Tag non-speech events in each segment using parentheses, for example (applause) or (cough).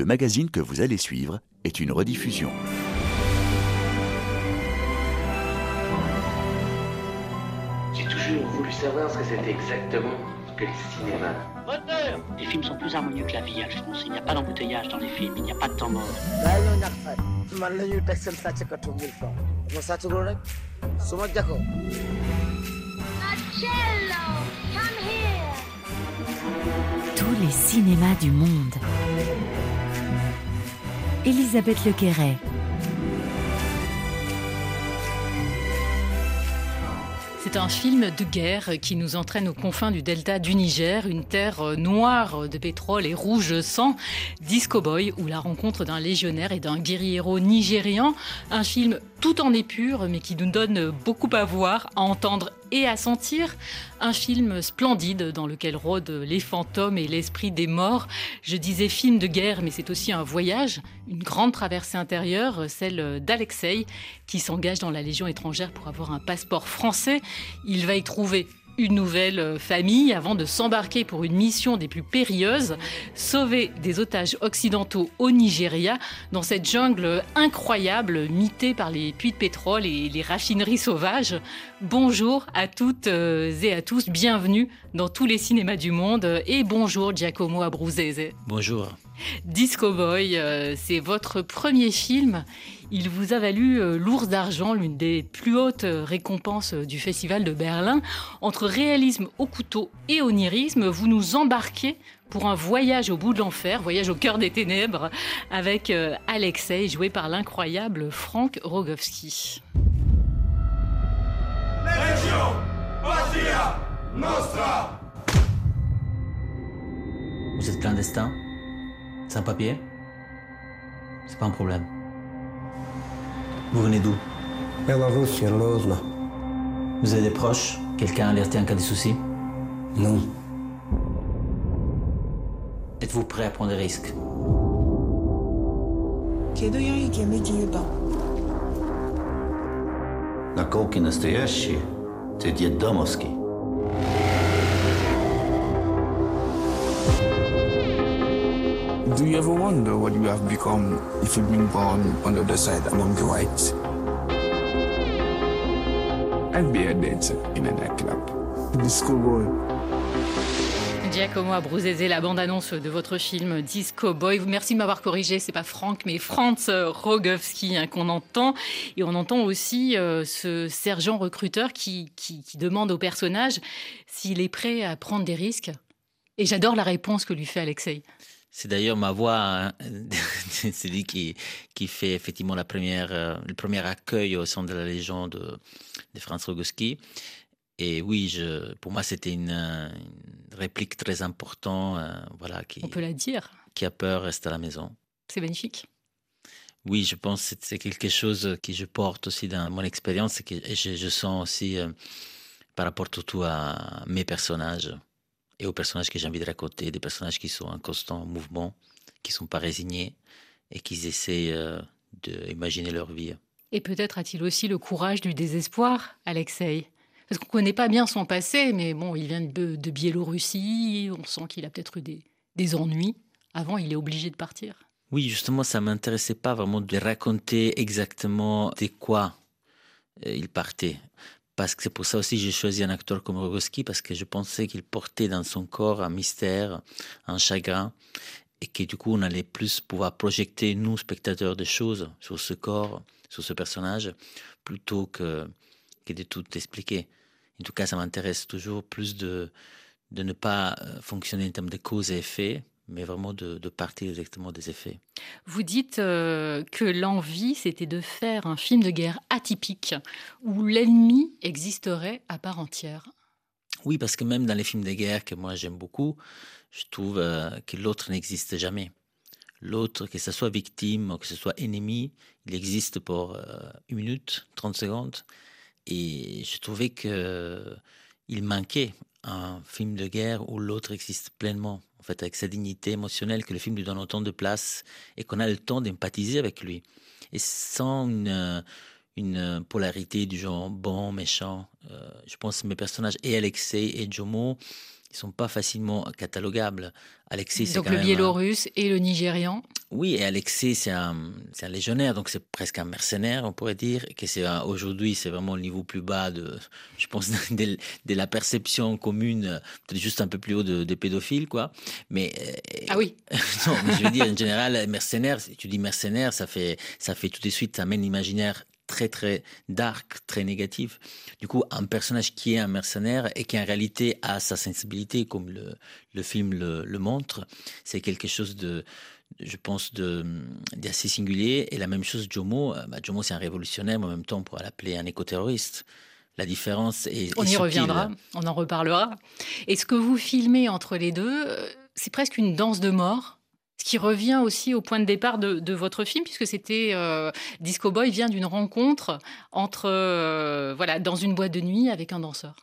le magazine que vous allez suivre est une rediffusion. J'ai toujours voulu savoir ce que c'était exactement que le cinéma. Les films sont plus harmonieux que la vie, Alphonse. Il n'y a pas d'embouteillage dans les films, il n'y a pas de temps mort. Tous les cinémas du monde. Elisabeth Lequeret. C'est un film de guerre qui nous entraîne aux confins du delta du Niger, une terre noire de pétrole et rouge sang, Disco Boy, ou la rencontre d'un légionnaire et d'un guerriero nigérian. Un film tout en épure, mais qui nous donne beaucoup à voir, à entendre et à sentir. Un film splendide dans lequel rôdent les fantômes et l'esprit des morts. Je disais film de guerre, mais c'est aussi un voyage, une grande traversée intérieure, celle d'Alexei, qui s'engage dans la Légion étrangère pour avoir un passeport français. Il va y trouver une nouvelle famille avant de s'embarquer pour une mission des plus périlleuses, sauver des otages occidentaux au Nigeria, dans cette jungle incroyable, mitée par les puits de pétrole et les raffineries sauvages. Bonjour à toutes euh, et à tous, bienvenue dans tous les cinémas du monde et bonjour Giacomo Abruzzese. Bonjour. Disco Boy, euh, c'est votre premier film. Il vous a valu euh, l'ours d'argent, l'une des plus hautes euh, récompenses du Festival de Berlin. Entre réalisme au couteau et onirisme, vous nous embarquez pour un voyage au bout de l'enfer, voyage au cœur des ténèbres, avec euh, Alexei, joué par l'incroyable Frank Rogowski. Vous êtes clandestin? Sans papier C'est pas un problème. Vous venez d'où Belarus, Yerlozna. Vous avez des proches Quelqu'un alerté en cas de souci Non. Êtes-vous prêt à prendre des risques Наколки настоящие, ты дед Домовский. Do you ever wonder what you have become if you've been born on the other side among the whites? I'd be a dancer in a nightclub. Disco boy. Giacomo Abruzzese, la bande-annonce de votre film Disco Boy. Merci de m'avoir corrigé, c'est pas Franck, mais Franz Rogowski hein, qu'on entend. Et on entend aussi euh, ce sergent recruteur qui, qui, qui demande au personnage s'il est prêt à prendre des risques. Et j'adore la réponse que lui fait Alexei. C'est d'ailleurs ma voix, hein, (laughs) c'est lui qui, qui fait effectivement la première, euh, le premier accueil au sein de la Légion de, de Franz Rogowski. Et oui, je, pour moi, c'était une, une réplique très importante. euh, voilà, qui, On peut la dire. qui a peur reste à la maison. C'est magnifique. Oui, je pense que c'est- quelque chose que je porte aussi dans mon expérience et que je, je sens aussi euh, par rapport surtout à mes personnages et aux personnages que j'ai envie de raconter, des personnages qui sont en constant mouvement, qui sont pas résignés et qui essaient euh, d'imaginer leur vie. Et peut-être a-t-il aussi le courage du désespoir, Alexei? Parce qu'on ne connaît pas bien son passé, mais bon, il vient de, de Biélorussie, on sent qu'il a peut-être eu des, des ennuis. Avant, il est obligé de partir. Oui, justement, ça m'intéressait pas vraiment de raconter exactement de quoi euh, il partait. Parce que c'est pour ça aussi que j'ai choisi un acteur comme Rogowski, parce que je pensais qu'il portait dans son corps un mystère, un chagrin, et que du coup, on allait plus pouvoir projeter, nous, spectateurs, des choses sur ce corps, sur ce personnage, plutôt que, de tout expliquer. En tout cas, ça m'intéresse toujours plus de, de ne pas euh, fonctionner en termes de cause et effet, mais vraiment de, de partir directement des effets. Vous dites euh, que l'envie, c'était de faire un film de guerre atypique, où l'ennemi existerait à part entière. Oui, parce que même dans les films de guerre que moi j'aime beaucoup, je trouve euh, que l'autre n'existe jamais. L'autre, que ce soit victime ou que ce soit ennemi, il existe pour euh, une minute, 30 secondes. Et je trouvais que il manquait un film de guerre où l'autre existe pleinement, en fait, avec sa dignité émotionnelle, que le film lui donne autant de place et qu'on a le temps d'empathiser avec lui. Et sans une, euh, une polarité du genre bon, méchant. Euh, je pense que mes personnages, et Alexei et Jomo, ils sont pas facilement catalogables. Alexis, c'est Donc quand le même un- biélorusse et le nigérian. Oui, et Alexis, c'est un, légionnaire, donc c'est presque un mercenaire, on pourrait dire. Que c'est aujourd'hui, c'est vraiment le niveau plus bas de, je pense, (laughs) de, de la perception commune, peut-être juste un peu plus haut de- des pédophiles, quoi. Mais euh, Ah oui. (laughs) non, mais je veux dire, en général, mercenaire, tu dis mercenaire, ça fait, ça fait tout de suite, ça amène l'imaginaire très, très dark, très négatif. Du coup, un personnage qui est un mercenaire et qui en réalité a sa sensibilité, comme le, le film le, le montre, c'est quelque chose de, je pense, de, d'assez singulier. Et la même chose, Jomo, euh, bah, Jomo, c'est un révolutionnaire, mais en même temps, on pourrait l'appeler un écoterroriste. La différence est. On est y subtile. reviendra, on en reparlera. Et ce que vous filmez entre les deux, euh, c'est presque une danse de mort. Ce qui revient aussi au point de départ de, de votre film, puisque c'était euh, Disco Boy vient d'une rencontre entre euh, voilà dans une boîte de nuit avec un danseur.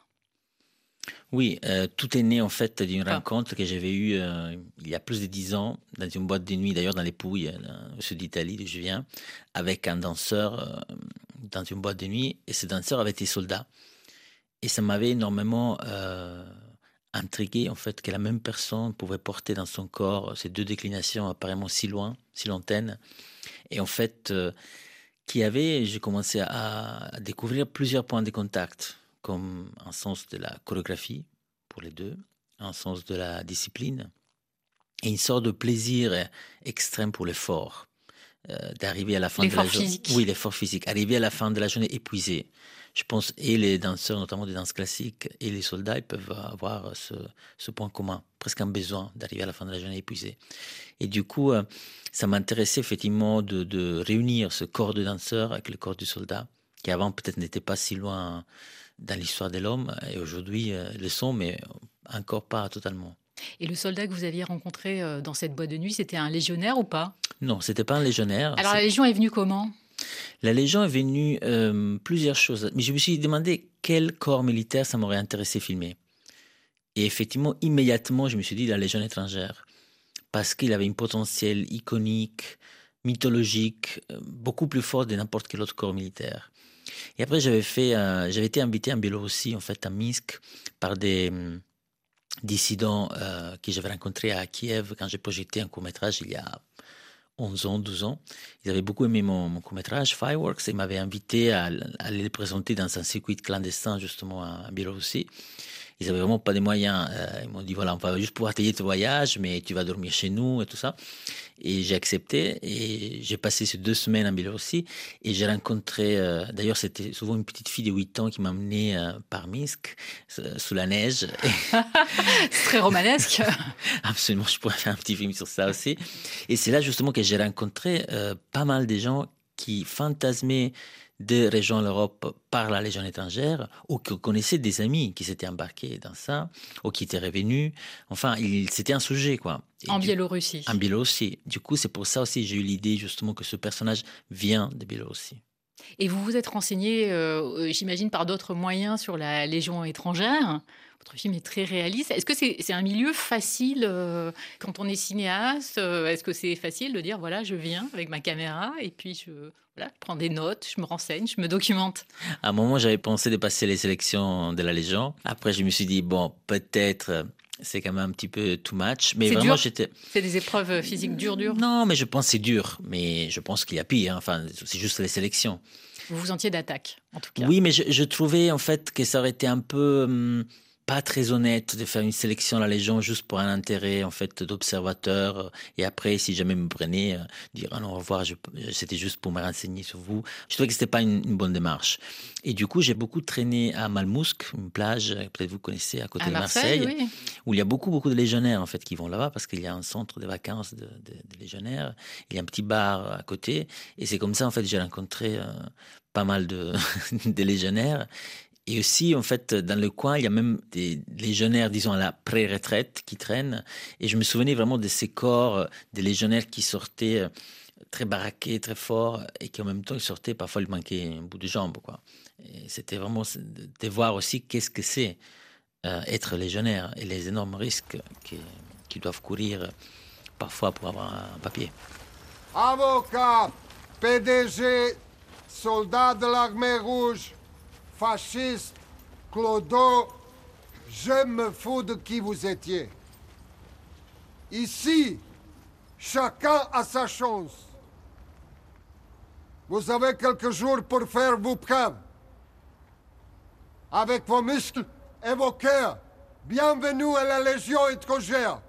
Oui, euh, tout est né en fait d'une Ah. rencontre que j'avais eue euh, il y a plus de dix ans dans une boîte de nuit, d'ailleurs dans les Pouilles, au sud d'Italie, d'où je viens, avec un danseur euh, dans une boîte de nuit. Et ce danseur avait été soldat. Et ça m'avait énormément intrigué en fait que la même personne pouvait porter dans son corps ces deux déclinations apparemment si loin, si lointaines. Et en fait, euh, qui avait, j'ai commencé à, à découvrir plusieurs points de contact, comme un sens de la chorégraphie pour les deux, un sens de la discipline et une sorte de plaisir extrême pour l'effort. Euh, d'arriver à la fin de la journée. Oui, l'effort physique. Arriver à la fin de la journée épuisé. Je pense, et les danseurs, notamment des danses classiques, et les soldats, ils peuvent avoir ce, ce point commun, presque un besoin d'arriver à la fin de la journée épuisé. Et du coup, euh, ça m'intéressait effectivement de, de réunir ce corps de danseur avec le corps du soldat, qui avant peut-être n'était pas si loin dans l'histoire de l'homme, et aujourd'hui euh, le sont, mais encore pas totalement. Et le soldat que vous aviez rencontré euh, dans cette boîte de nuit, c'était un légionnaire ou pas? Non, c'était pas un légionnaire. Alors la Légion est venue comment? La Légion est venue euh, plusieurs choses, mais je me suis demandé quel corps militaire ça m'aurait intéressé filmer. Et effectivement, immédiatement, je me suis dit la Légion étrangère, parce qu'il avait un potentiel iconique, mythologique, euh, beaucoup plus fort de n'importe quel autre corps militaire. Et après, j'avais fait, euh, j'avais été invité en Biélorussie, en fait, à Minsk, par des dissidents euh, que j'avais rencontrés à Kiev quand j'ai projeté un court métrage il y a 11 ans, 12 ans. Ils avaient beaucoup aimé mon, court-métrage, Fireworks, et m'avaient invité à, à aller le présenter dans un circuit clandestin, justement, en Biélorussie. Ils avaient vraiment pas de moyens. Euh, ils m'ont dit, voilà, on va juste pouvoir payer ton voyage, mais tu vas dormir chez nous et tout ça. Et j'ai accepté, et j'ai passé ces deux semaines en Biélorussie, et j'ai rencontré, euh, d'ailleurs, c'était souvent une petite fille de 8 ans qui m'a emmené euh, par Minsk, euh, sous la neige. (laughs) C'est très romanesque. (laughs) Absolument, je pourrais faire un petit film sur ça aussi. Et c'est là justement que j'ai rencontré euh, pas mal de gens qui fantasmaient de rejoindre l'Europe par la Légion étrangère ou qui connaissaient des amis qui s'étaient embarqués dans ça ou qui étaient revenus. Enfin, c'était un sujet, quoi. Et en du- Biélorussie. En Biélorussie. Du coup, c'est pour ça aussi que j'ai eu l'idée justement que ce personnage vient de Biélorussie. Et vous vous êtes renseigné, euh, j'imagine, par d'autres moyens sur la Légion étrangère? Votre film est très réaliste. Est-ce que c'est un milieu facile euh, quand on est cinéaste euh, Est-ce que c'est facile de dire, voilà, je viens avec ma caméra et puis je, voilà, je prends des notes, je me renseigne, je me documente? À un moment, j'avais pensé de passer les sélections de la Légion. Après, je me suis dit, bon, peut-être c'est quand même un petit peu too much. Mais C'est vraiment, j'étais. C'est des épreuves physiques dures, dures? Non, mais je pense que c'est dur. Mais je pense qu'il y a pire. hein. Enfin, c'est juste les sélections. Vous vous sentiez d'attaque, en tout cas. Oui, mais je, je trouvais en fait que ça aurait été un peu hum, pas très honnête de faire une sélection à la Légion juste pour un intérêt en fait d'observateur. Et après, si jamais me prenait, euh, dire ah non, au revoir, je- c'était juste pour me renseigner sur vous. Je trouvais que c'était pas une, une bonne démarche. Et du coup, j'ai beaucoup traîné à Malmousque, une plage, euh, peut-être vous connaissez, à côté À de Marseille, Marseille, oui. où il y a beaucoup, beaucoup de légionnaires en fait qui vont là-bas parce qu'il y a un centre de vacances de, de- de légionnaires. Il y a un petit bar à côté. Et c'est comme ça en fait j'ai rencontré euh, pas mal de, (laughs) de légionnaires. Et aussi, en fait, dans le coin, il y a même des légionnaires, disons, à la pré-retraite qui traînent. Et je me souvenais vraiment de ces corps, euh, des légionnaires qui sortaient euh, très baraqués, très forts, et qui en même temps, ils sortaient, parfois, il manquait un bout de jambe, quoi. Et c'était vraiment de, voir aussi qu'est-ce que c'est euh, être légionnaire et les énormes risques qui- qu'ils doivent courir euh, parfois pour avoir un papier. Avocat, PDG, soldat de l'armée rouge, fasciste, Clodo, Je me fous de qui vous étiez. Ici, chacun a sa chance. Vous avez quelques jours pour faire vos preuves. Avec vos muscles et vos cœurs. Bienvenue à la Légion étrangère.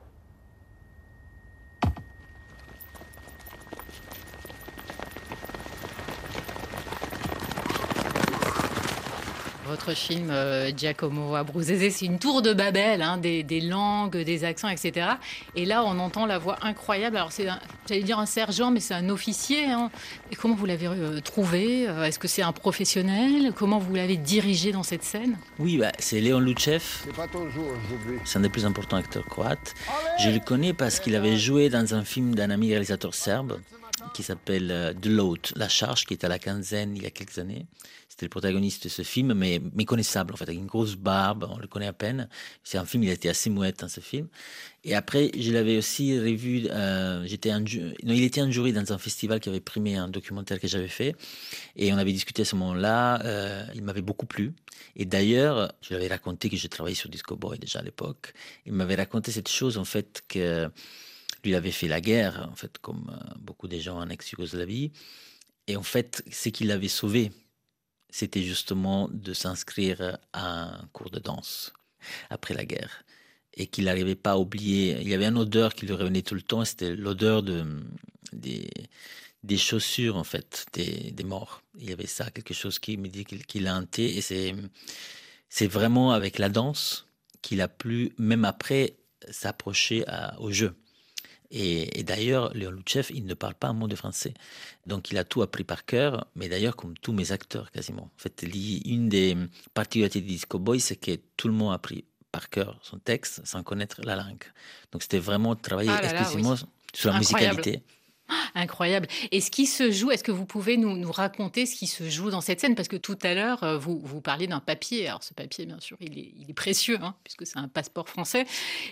Votre film euh, Giacomo Abruzzese, c'est une tour de Babel, hein, des, des, langues, des accents, etc. Et là, on entend la voix incroyable. Alors, c'est, j'allais dire un sergent, mais c'est un officier. Hein. Et comment vous l'avez euh, trouvé euh, Est-ce que c'est un professionnel? Comment vous l'avez dirigé dans cette scène? Oui, bah, c'est Léon Luchev. C'est pas ton jour aujourd'hui. C'est un des plus importants acteurs croates. Je le connais parce qu'il avait joué dans un film d'un ami réalisateur serbe qui s'appelle euh, The Load, La Charge, qui est à la quinzaine il y a quelques années. C'était le protagoniste de ce film, mais méconnaissable en fait, avec une grosse barbe, on le connaît à peine. C'est un film, il était assez mouette dans ce film. Et après, je l'avais aussi revu, euh, j'étais non, il était un jury dans un festival qui avait primé un documentaire que j'avais fait. Et on avait discuté à ce moment-là, euh, il m'avait beaucoup plu. Et d'ailleurs, je lui avais raconté que je travaillais sur Disco Boy déjà à l'époque. Il m'avait raconté cette chose en fait que lui avait fait la guerre, en fait, comme beaucoup de gens en ex-Yougoslavie. Et en fait, ce qui l'avait sauvé, c'était justement de s'inscrire à un cours de danse après la guerre. Et qu'il n'arrivait pas à oublier. Il y avait une odeur qui lui revenait tout le temps, c'était l'odeur de, des, des chaussures, en fait, des, des, morts. Il y avait ça, quelque chose qui me dit qu'il a hanté. Et c'est, c'est vraiment avec la danse qu'il a pu, même après, s'approcher au jeu. Et, et d'ailleurs, Léon Luchev, il ne parle pas un mot de français. Donc, il a tout appris par cœur, mais d'ailleurs, comme tous mes acteurs, quasiment. En fait, une des particularités de Disco Boy, c'est que tout le monde a appris par cœur son texte sans connaître la langue. Donc, c'était vraiment travailler Ah là là, exclusivement oui. sur la Incroyable. musicalité. Incroyable. Et ce qui se joue, est-ce que vous pouvez nous, raconter ce qui se joue dans cette scène? Parce que tout à l'heure, euh, vous, vous parliez d'un papier. Alors ce papier, bien sûr, il est, il est précieux, hein, puisque c'est un passeport français.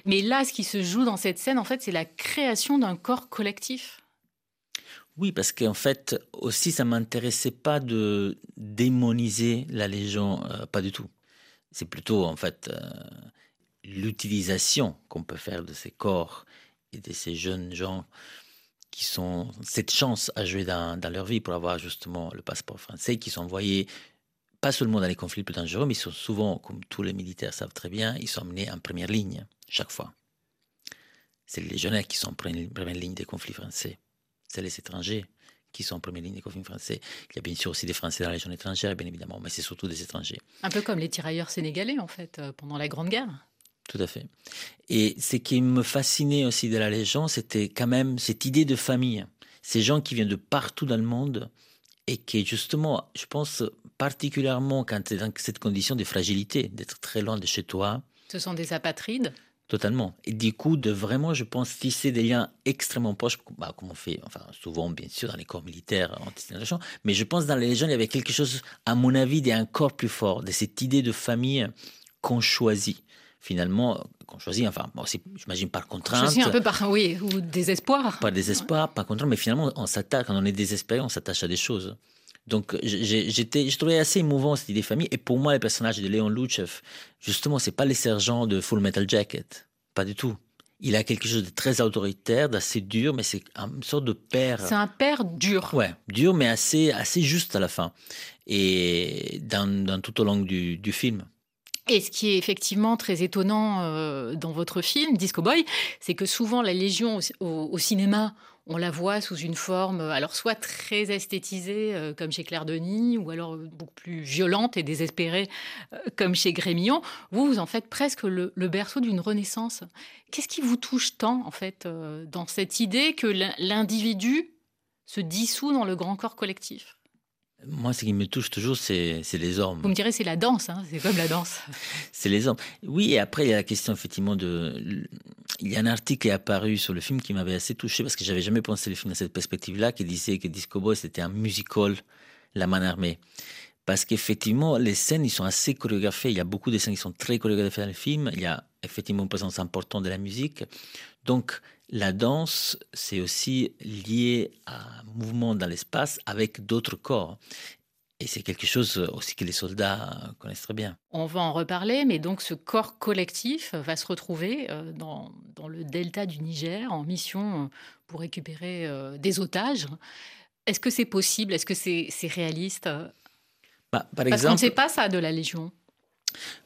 Mais là, ce qui se joue dans cette scène, en fait, c'est la création d'un corps collectif. Oui, parce qu'en fait, aussi, ça m'intéressait pas de démoniser la Légion, euh, pas du tout. C'est plutôt, en fait, euh, l'utilisation qu'on peut faire de ces corps et de ces jeunes gens qui sont cette chance à jouer dans, leur vie pour avoir justement le passeport français, qui sont envoyés pas seulement dans les conflits plus dangereux, mais ils sont souvent, comme tous les militaires savent très bien, ils sont amenés en première ligne, chaque fois. C'est les légionnaires qui sont en première ligne des conflits français. C'est les étrangers qui sont en première ligne des conflits français. Il y a bien sûr aussi des Français dans la Légion étrangère, bien évidemment, mais c'est surtout des étrangers. Un peu comme les tirailleurs sénégalais, en fait, euh, pendant la Grande Guerre. Tout à fait. Et ce qui me fascinait aussi de la Légion, c'était quand même cette idée de famille. Ces gens qui viennent de partout dans le monde et qui, justement, je pense particulièrement quand tu es dans cette condition de fragilité, d'être très loin de chez toi, Ce sont des apatrides. Totalement. Et du coup, de vraiment, je pense, tisser des liens extrêmement proches, bah, comme on fait, enfin, souvent, bien sûr, dans les corps militaires, en. Mais je pense, dans les légions, il y avait quelque chose, à mon avis, encore plus fort, de cette idée de famille qu'on choisit. Finalement, qu'on choisit, enfin, bon, j'imagine par contrainte. Choisi un peu par, oui, ou désespoir. Par désespoir, par contrainte, mais finalement, on s'attaque, quand on est désespéré, on s'attache à des choses. Donc, j'ai- j'étais, je trouvais assez émouvant cette idée de famille. Et pour moi, le personnage de Léon Luchev, justement, c'est pas les sergents de Full Metal Jacket. Pas du tout. Il a quelque chose de très autoritaire, d'assez dur, mais c'est une sorte de père. C'est un père dur. Ouais, dur, mais assez, assez juste à la fin. Et dans, dans tout au long du, du film. Et ce qui est effectivement très étonnant euh, dans votre film, Disco Boy, c'est que souvent la Légion au, cinéma, on la voit sous une forme, euh, alors soit très esthétisée, euh, comme chez Claire Denis, ou alors euh, beaucoup plus violente et désespérée, comme chez Grémillon. Vous, vous en faites presque le, le berceau d'une renaissance. Qu'est-ce qui vous touche tant, en fait, dans cette idée que l'in- l'individu se dissout dans le grand corps collectif? Moi, ce qui me touche toujours, c'est les hommes. Vous me direz, c'est la danse, hein, c'est comme la danse. (laughs) C'est les hommes. Oui, et après, il y a la question, effectivement, de. Il y a un article qui est apparu sur le film qui m'avait assez touché parce que j'avais jamais pensé le film dans cette perspective-là, qui disait que Disco Boy, c'était un musical, la main armée. Parce qu'effectivement, les scènes, ils sont assez chorégraphiées. Il y a beaucoup de scènes qui sont très chorégraphiées dans le film. Il y a effectivement une présence importante de la musique. Donc, la danse, c'est aussi lié à un mouvement dans l'espace avec d'autres corps. Et c'est quelque chose aussi que les soldats connaissent très bien. On va en reparler, mais donc ce corps collectif va se retrouver euh, dans, dans le delta du Niger en mission pour récupérer euh, des otages. Est-ce que c'est possible? Est-ce que c'est réaliste? Bah, par Parce qu'on ne sait pas ça de la Légion.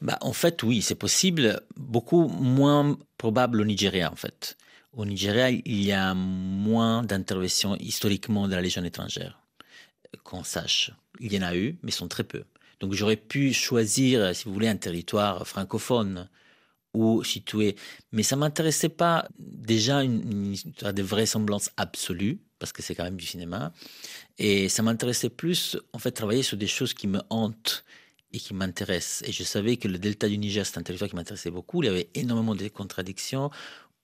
Bah, en fait, oui, c'est possible. Beaucoup moins probable au Nigeria, en fait. Au Nigeria, il y a moins d'interventions historiquement de la Légion étrangère, qu'on sache. Il y en a eu, mais sont très peu. Donc j'aurais pu choisir, si vous voulez, un territoire francophone ou situé. Mais ça m'intéressait pas déjà une, histoire de vraisemblance absolue, parce que c'est quand même du cinéma. Et ça m'intéressait plus, en fait, travailler sur des choses qui me hantent et qui m'intéressent. Et je savais que le delta du Niger, c'est un territoire qui m'intéressait beaucoup. Il y avait énormément de contradictions,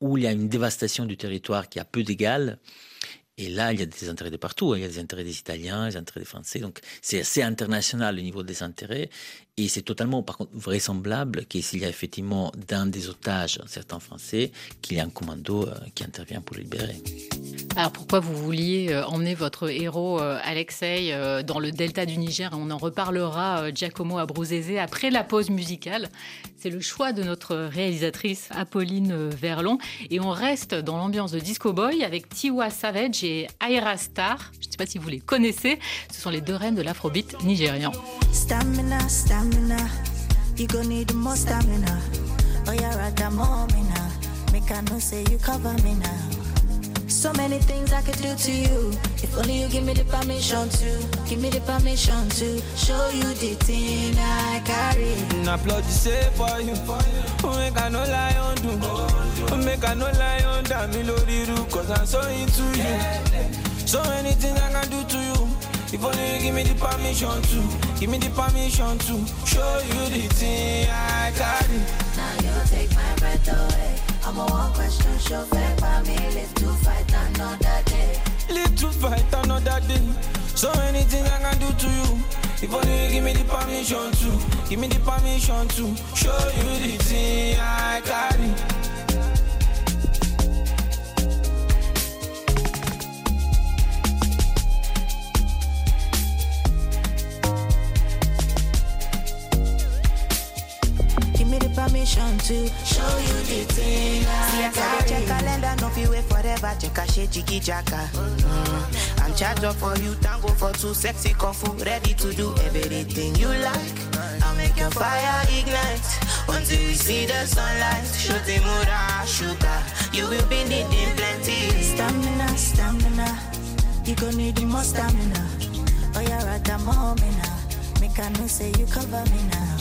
où il y a une dévastation du territoire qui a peu d'égal. Et là, il y a des intérêts de partout. Hein. Il y a des intérêts des Italiens, des intérêts des Français. Donc, c'est assez international le niveau des intérêts. Et c'est totalement, par contre, vraisemblable que s'il y a effectivement dans des otages certains Français, qu'il y a un commando euh, qui intervient pour les libérer. Alors pourquoi vous vouliez euh, emmener votre héros euh, Alexei dans le delta du Niger? On en reparlera, Giacomo Abruzzese, après la pause musicale. C'est le choix de notre réalisatrice Apolline Verlon. Et on reste dans l'ambiance de Disco Boy avec Tiwa Savage et Aira Star. Je ne sais pas si vous les connaissez. Ce sont les deux reines de l'afrobeat nigérian. Stamina, stamina. You gon' need more stamina. Oh, you're at the moment now. Make I know say you cover me now. So many things I could do to you. If only you give me the permission to, give me the permission to show you the thing I carry. Now plug you say for you. Make I no lie on do. Make I no lie on damn me cause I'm so into you. So many things I can do to you. If only you give me the permission to, give me the permission to show you the thing I carry. Now you take my breath away. I'm a one question show fair for me. Live to fight another day. Live to fight another day. So anything I can do to you. If only you give me the permission to, give me the permission to show you the thing I carry. Permission to show you the thing See, I got check calendar, no feel wait forever. Check a shit, jiggy jacka. Mm. I'm charged up for you, tango for two sexy coffee, ready to do everything you like. I'll make your fire ignite until you see the sunlight. Shoot the mura, sugar. You will be needing plenty. Stamina, stamina. You gonna need more stamina. Oh, you're at the moment now. Make I know say you cover me now.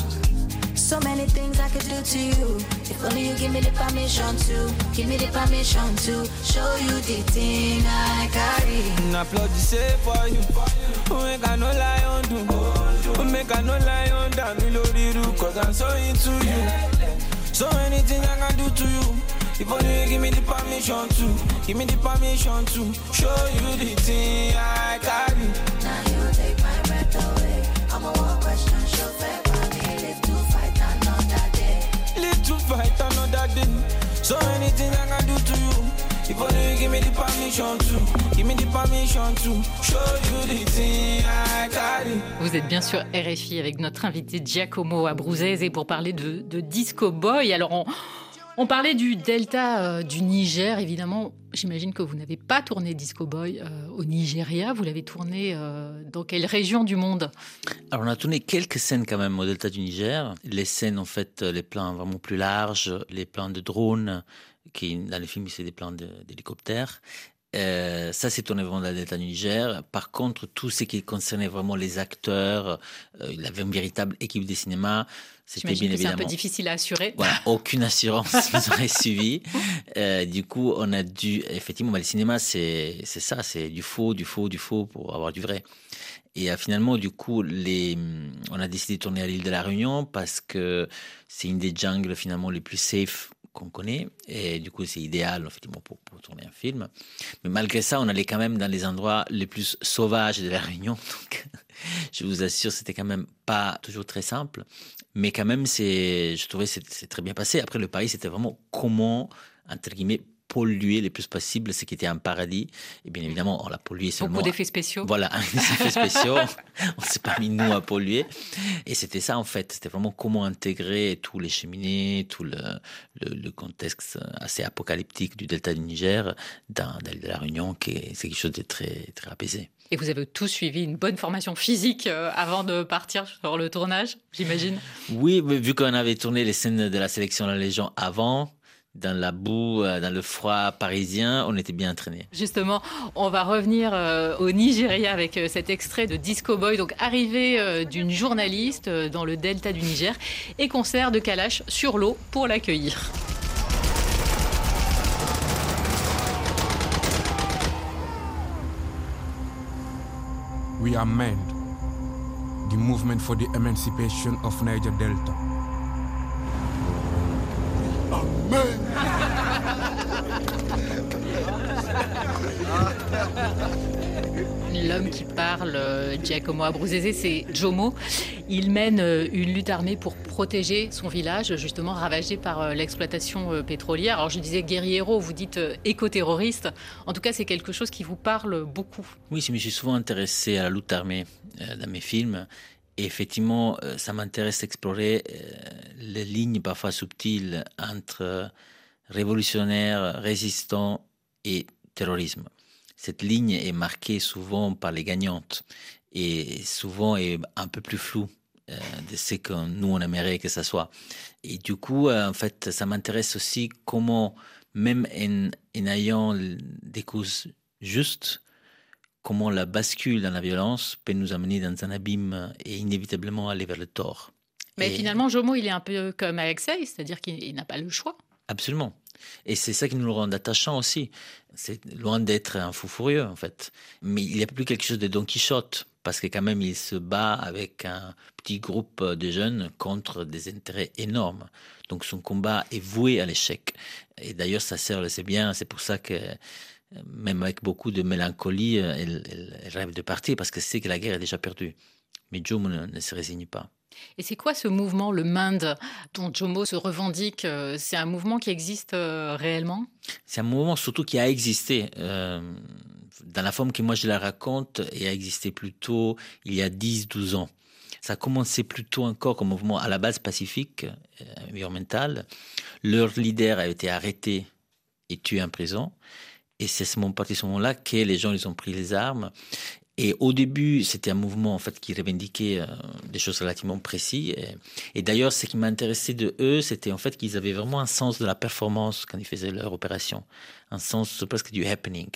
So many things I could do to you. If only you give me the permission to, give me the permission to show you the thing I carry. Now plug the say for you. Make I no lie on do. Make I no lie on damn me cause I'm so into you. So many things I can do to you. If only you give me the permission to, give me the permission to show you the thing I carry. Now you take my breath away. I'm a Vous êtes bien sûr RFI avec notre invité Giacomo Abruzzese et pour parler de, de Disco Boy. Alors on on parlait du delta euh, du Niger, évidemment. J'imagine que vous n'avez pas tourné Disco Boy euh, au Nigeria. Vous l'avez tourné euh, dans quelle région du monde? Alors, on a tourné quelques scènes quand même au delta du Niger. Les scènes, en fait, les plans vraiment plus larges, les plans de drones, qui dans le film, c'est des plans d'hélicoptères. Euh, ça, c'est tourné vraiment dans le delta du Niger. Par contre, tout ce qui concernait vraiment les acteurs, il avait une véritable équipe de cinéma. C'était bien évidemment. C'est un peu difficile à assurer. Voilà, (laughs) aucune assurance nous aurait suivi. Euh, du coup, on a dû, effectivement, bah, le cinéma, c'est ça, c'est du faux, du faux, du faux pour avoir du vrai. Et euh, finalement, du coup, les, on a décidé de tourner à l'île de la Réunion parce que c'est une des jungles finalement les plus safe qu'on connaît. Et du coup, c'est idéal effectivement pour, pour, tourner un film. Mais malgré ça, on allait quand même dans les endroits les plus sauvages de la Réunion. (laughs) Donc, je vous assure, c'était quand même pas toujours très simple. Mais quand même, c'est, je trouvais que c'est très bien passé. Après, le pari, c'était vraiment comment, entre guillemets, polluer le plus possible ce qui était un paradis. Et bien évidemment, on l'a pollué seulement. Beaucoup d'effets spéciaux. Voilà, (laughs) des effets (laughs) spéciaux. on s'est pas mis nous à polluer. Et c'était ça en fait. C'était vraiment comment intégrer tous les cheminées, tout le, le, contexte assez apocalyptique du delta du Niger dans, dans la Réunion, qui est, c'est quelque chose de très, très apaisé. Et vous avez tous suivi une bonne formation physique euh, avant de partir sur le tournage, j'imagine? Oui, vu qu'on avait tourné les scènes de la sélection de la Légion avant, dans la boue, euh, dans le froid parisien, on était bien entraînés. Justement, on va revenir euh, au Nigeria avec cet extrait de Disco Boy, donc arrivée d'une journaliste dans le delta du Niger et concert de Kalash sur l'eau pour l'accueillir. we are MEND, the movement for the emancipation of Niger Delta. L'homme qui parle, euh, Giacomo Abruzzese, c'est Jomo. Il mène euh, une lutte armée pour protéger son village, justement ravagé par euh, l'exploitation pétrolière. Alors je disais guerrier héros, vous dites éco-terroriste. En tout cas, c'est quelque chose qui vous parle beaucoup. Oui, je me suis souvent intéressé à la lutte armée dans mes films. Et effectivement, ça m'intéresse d'explorer les lignes parfois subtiles entre révolutionnaire, résistant et terrorisme cette ligne est marquée souvent par les gagnantes et souvent est un peu plus floue euh, de ce que nous on aimerait que ça soit. Et du coup, euh, en fait, ça m'intéresse aussi comment, même en, ayant des causes justes, comment la bascule dans la violence peut nous amener dans un abîme et inévitablement aller vers le tort. Mais finalement, Jomo, il est un peu comme Alexei, c'est-à-dire qu'il n'a pas le choix. Absolument. Et c'est ça qui nous le rend attachant aussi. C'est loin d'être un fou furieux, en fait. Mais il n'y a plus quelque chose de Don Quichotte, parce que quand même, il se bat avec un petit groupe de jeunes contre des intérêts énormes. Donc son combat est voué à l'échec. Et d'ailleurs, sa sœur le sait bien, c'est pour ça que même avec beaucoup de mélancolie, elle, rêve de partir, parce que c'est que la guerre est déjà perdue. Mais Joe ne se résigne pas. Et c'est quoi ce mouvement, le Mind, dont Jomo se revendique euh, C'est un mouvement qui existe euh, réellement? C'est un mouvement surtout qui a existé. Euh, dans la forme que moi je la raconte, et a existé plutôt il y a 10-12 ans. Ça a commencé plutôt encore comme mouvement à la base pacifique, environnemental. Leur leader a été arrêté et tué en prison. Et c'est ce moment, parti ce moment-là que les gens ils ont pris les armes et au début, c'était un mouvement en fait qui revendiquait euh, des choses relativement précises. Et, d'ailleurs, ce qui m'intéressait de eux, c'était en fait qu'ils avaient vraiment un sens de la performance quand ils faisaient leur opération, un sens presque du happening.